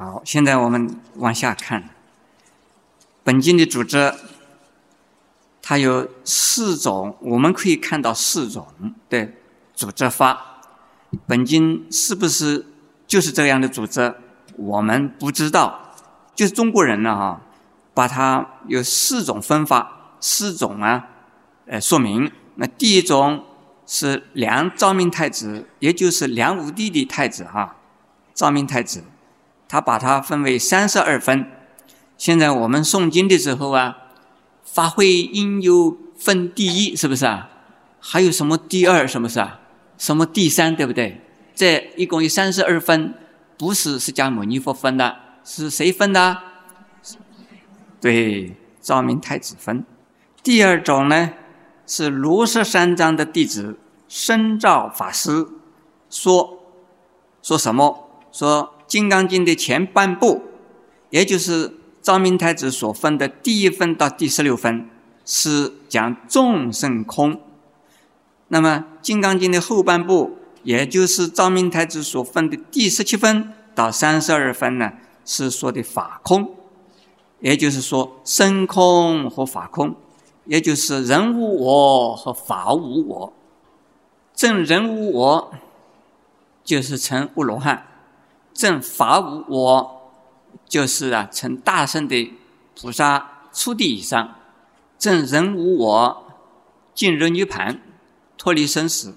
好，现在我们往下看，本经的组织，它有四种，我们可以看到四种的组织法。本经是不是就是这样的组织？我们不知道，就是中国人呢哈，把它有四种分法，四种啊，呃，说明。那第一种是梁昭明太子，也就是梁武帝的太子哈，昭明太子，他把它分为三十二分。现在我们诵经的时候啊，发挥应有分第一，是不是啊？还有什么第二，什么是啊？什么第三，对不对？这一共有三十二分。不是释迦牟尼佛分的，是谁分的？对，昭明太子分。第二种呢，是罗什三藏的弟子深照法师说，说什么？说《金刚经》的前半部，也就是昭明太子所分的第一分到第十六分，是讲众生空。那么《金刚经》的后半部。也就是昭明太子所分的第十七分到三十二分呢，是说的法空，也就是说身空和法空，也就是人无我和法无我。正人无我，就是成阿罗汉；正法无我，就是啊成大圣的菩萨初地以上。正人无我，进入涅盘，脱离生死。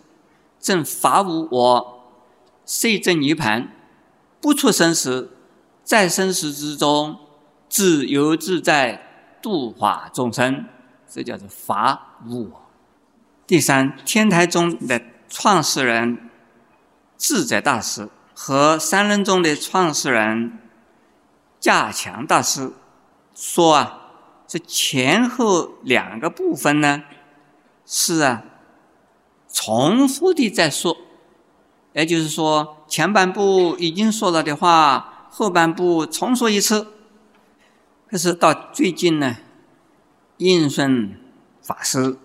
正法无我，遂证涅盘，不出生死，在生死之中自由自在度化众生，这叫做法无我。第三，天台宗的创始人智者大师和三人宗的创始人稼强大师说啊，这前后两个部分呢，是啊。重复的在说，也就是说，前半部已经说了的话，后半部重说一次。可是到最近呢，应顺法师，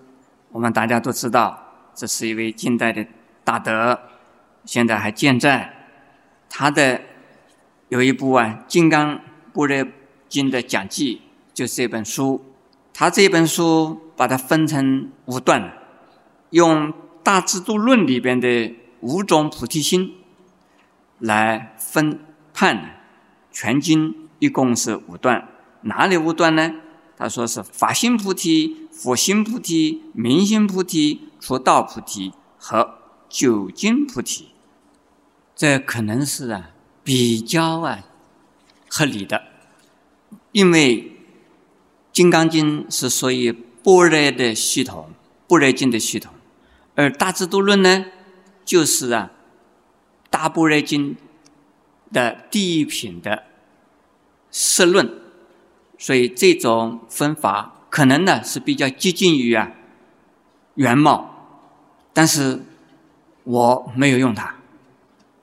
我们大家都知道，这是一位近代的大德，现在还健在。他的有一部啊《金刚般若经》的讲记，就是这本书。他这本书把它分成五段，用。大智度论里边的五种菩提心来分判全经一共是五段，哪里五段呢？他说是法心菩提、佛心菩提、明心菩提、出道菩提和究竟菩提。这可能是啊比较啊合理的，因为《金刚经》是属于般若的系统，般若经的系统。而大智度论呢，就是啊，大般若经的第一品的释论，所以这种分法可能呢是比较接近于啊原貌，但是我没有用它，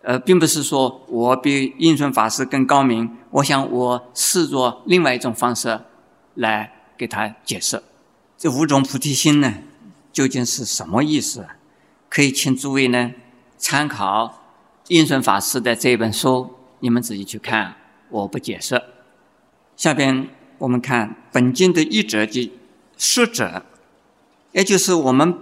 呃，并不是说我比印顺法师更高明，我想我试着另外一种方式来给他解释这五种菩提心呢。究竟是什么意思？可以请诸位呢参考印顺法师的这一本书，你们自己去看，我不解释。下边我们看本经的译者及释者，也就是我们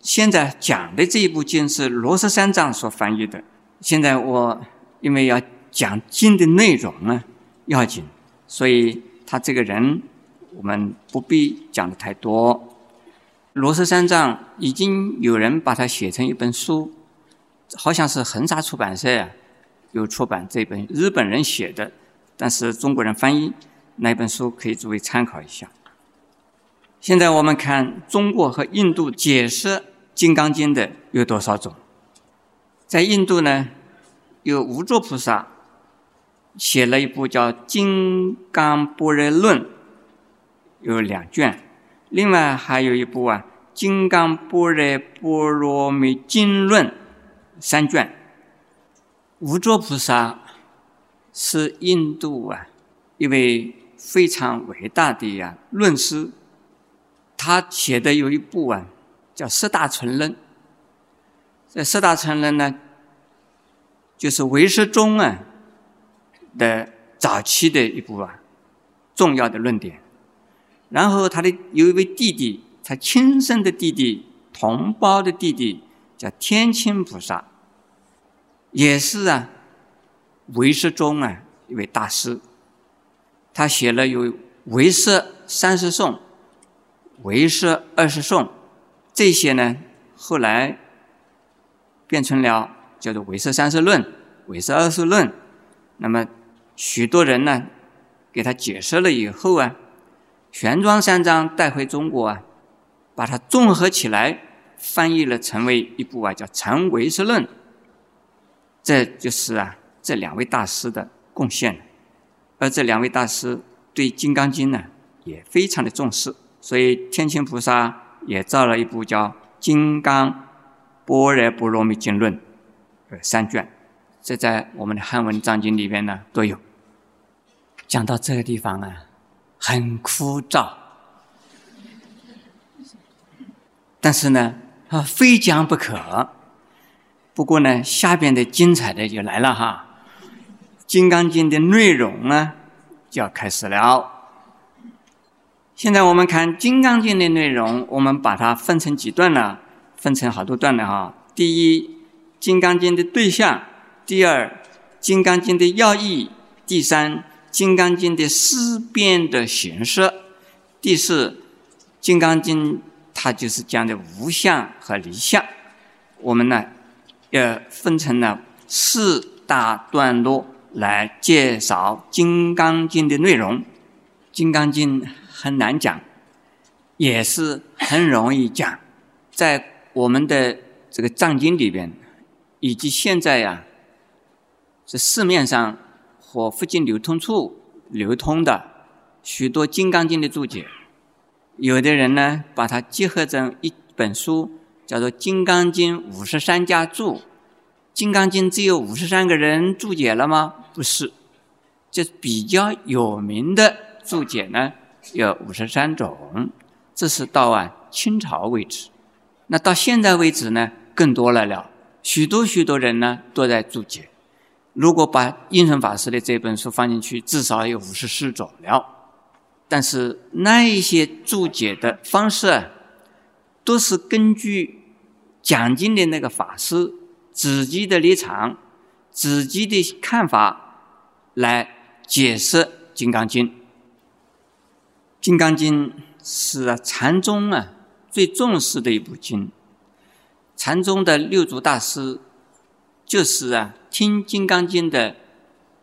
现在讲的这一部经是罗什三藏所翻译的。现在我因为要讲经的内容呢要紧，所以他这个人我们不必讲的太多。罗什三藏已经有人把它写成一本书，好像是恒沙出版社呀有出版这本日本人写的，但是中国人翻译那本书可以作为参考一下。现在我们看中国和印度解释《金刚经》的有多少种？在印度呢，有无著菩萨写了一部叫《金刚般若论》，有两卷。另外还有一部啊，《金刚般若波罗蜜经论》三卷。无著菩萨是印度啊一位非常伟大的呀论师，他写的有一部啊叫《十大乘论》。这《四大乘论》呢，就是唯识宗啊的早期的一部啊重要的论点。然后他的有一位弟弟，他亲生的弟弟、同胞的弟弟，叫天亲菩萨，也是啊唯识中啊一位大师。他写了有《唯识三十颂》《唯识二十颂》，这些呢后来变成了叫做《唯识三十论》《唯识二十论》。那么许多人呢给他解释了以后啊，玄奘三藏带回中国啊，把它综合起来翻译了成为一部啊叫《成唯识论》。这就是啊这两位大师的贡献。而这两位大师对《金刚经》呢也非常的重视，所以天亲菩萨也造了一部叫《金刚般若波罗蜜经论》呃三卷，这在我们的汉文藏经里边呢都有。讲到这个地方啊，很枯燥，但是呢啊非讲不可。不过呢，下边的精彩的就来了哈。《金刚经》的内容呢，就要开始了。现在我们看《金刚经》的内容，我们把它分成几段呢？分成好多段的哈。第一，《金刚经》的对象；第二，《金刚经》的要义；第三，《金刚经》的思辨的形式；第四，《金刚经》它就是讲的无相和离相。我们呢，要分成了四大段落。来介绍《金刚经》的内容，《金刚经》很难讲，也是很容易讲。在我们的这个藏经里边，以及现在呀，是市面上或附近流通处流通的许多《金刚经》的注解，有的人呢把它结合成一本书，叫做《金刚经五十三家注》。《金刚经》只有五十三个人注解了吗？不是，这比较有名的注解呢，有五十三种。这是到啊清朝为止，那到现在为止呢，更多了了，许多许多人呢都在注解。如果把印顺法师的这本书放进去，至少有五十四种了。但是那一些注解的方式，都是根据讲经的那个法师。自己的立场、自己的看法来解释《金刚经》。《金刚经》是禅宗啊最重视的一部经。禅宗的六祖大师就是啊听《金刚经》的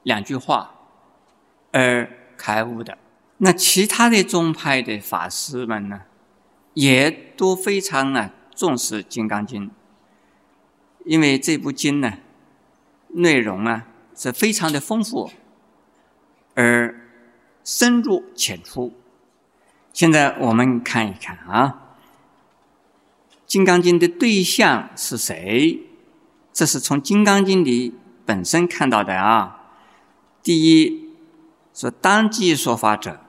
两句话而开悟的。那其他的宗派的法师们呢，也都非常啊重视《金刚经》。因为这部经呢，内容啊是非常的丰富，而深入浅出。现在我们看一看啊，《金刚经》的对象是谁？这是从《金刚经》里本身看到的啊。第一，说当机说法者，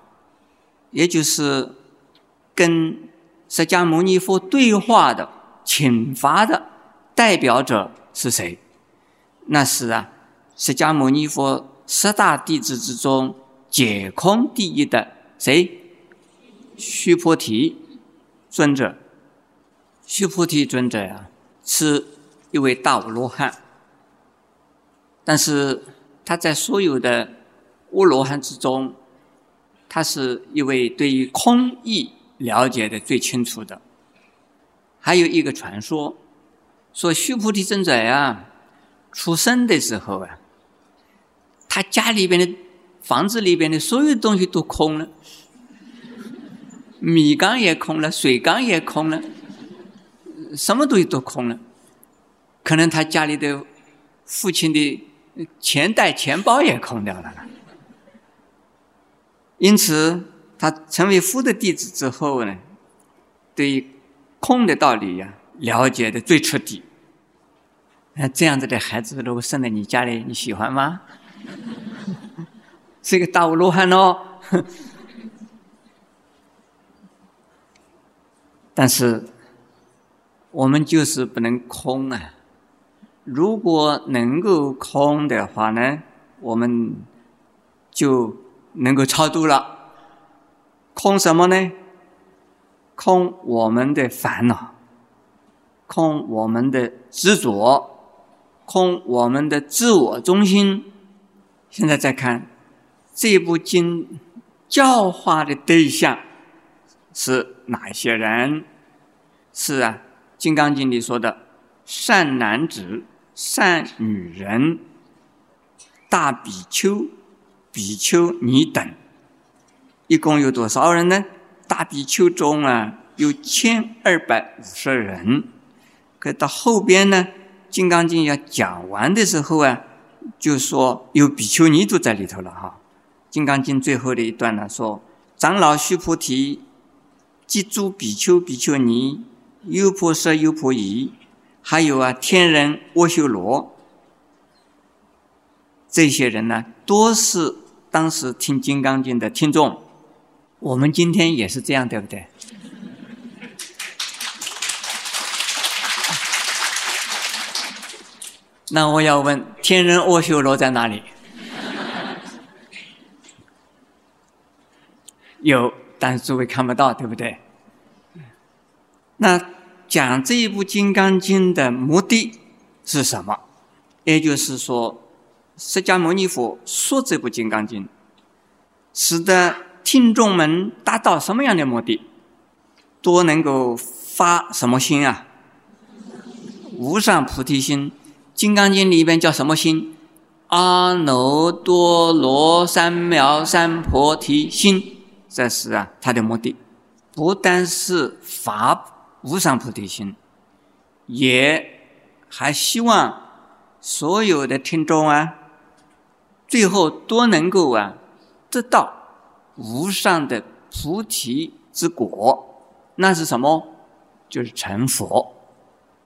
也就是跟释迦牟尼佛对话的、请法的。代表者是谁？那是啊，释迦牟尼佛十大弟子之中解空第一的谁？须菩提尊者。须菩提尊者啊，是一位大罗汉，但是他在所有的阿罗汉之中，他是一位对于空义了解的最清楚的。还有一个传说。说须菩提尊者呀，出生的时候啊，他家里边的房子里边的所有东西都空了，米缸也空了，水缸也空了，什么东西都空了。可能他家里的父亲的钱袋、钱包也空掉了。因此，他成为夫的弟子之后呢，对于空的道理呀，了解的最彻底。那这样子的孩子，如果生在你家里，你喜欢吗？是一个大罗汉哦。但是我们就是不能空啊！如果能够空的话呢，我们就能够超度了。空什么呢？空我们的烦恼，空我们的执着，空我们的自我中心。现在再看这部经教化的对象是哪些人？是啊，《金刚经》里说的善男子、善女人、大比丘、比丘尼等，一共有多少人呢？大比丘中啊，有千二百五十人。可到后边呢，《金刚经》要讲完的时候啊。就说有比丘尼都在里头了哈，《金刚经》最后的一段呢说：长老须菩提，即诸比丘、比丘尼、优婆塞、优婆夷，还有啊天人、阿修罗，这些人呢，都是当时听《金刚经》的听众。我们今天也是这样，对不对？那我要问，天人阿修罗在哪里？有，但是诸位看不到，对不对？那讲这一部《金刚经》的目的是什么？也就是说，释迦牟尼佛说这部《金刚经》，使得听众们达到什么样的目的？都能够发什么心啊？无上菩提心。《金刚经》里边叫什么心？阿耨多罗三藐三菩提心，这是啊，它的目的，不单是发无上菩提心，也还希望所有的听众啊，最后都能够啊，得到无上的菩提之果。那是什么？就是成佛。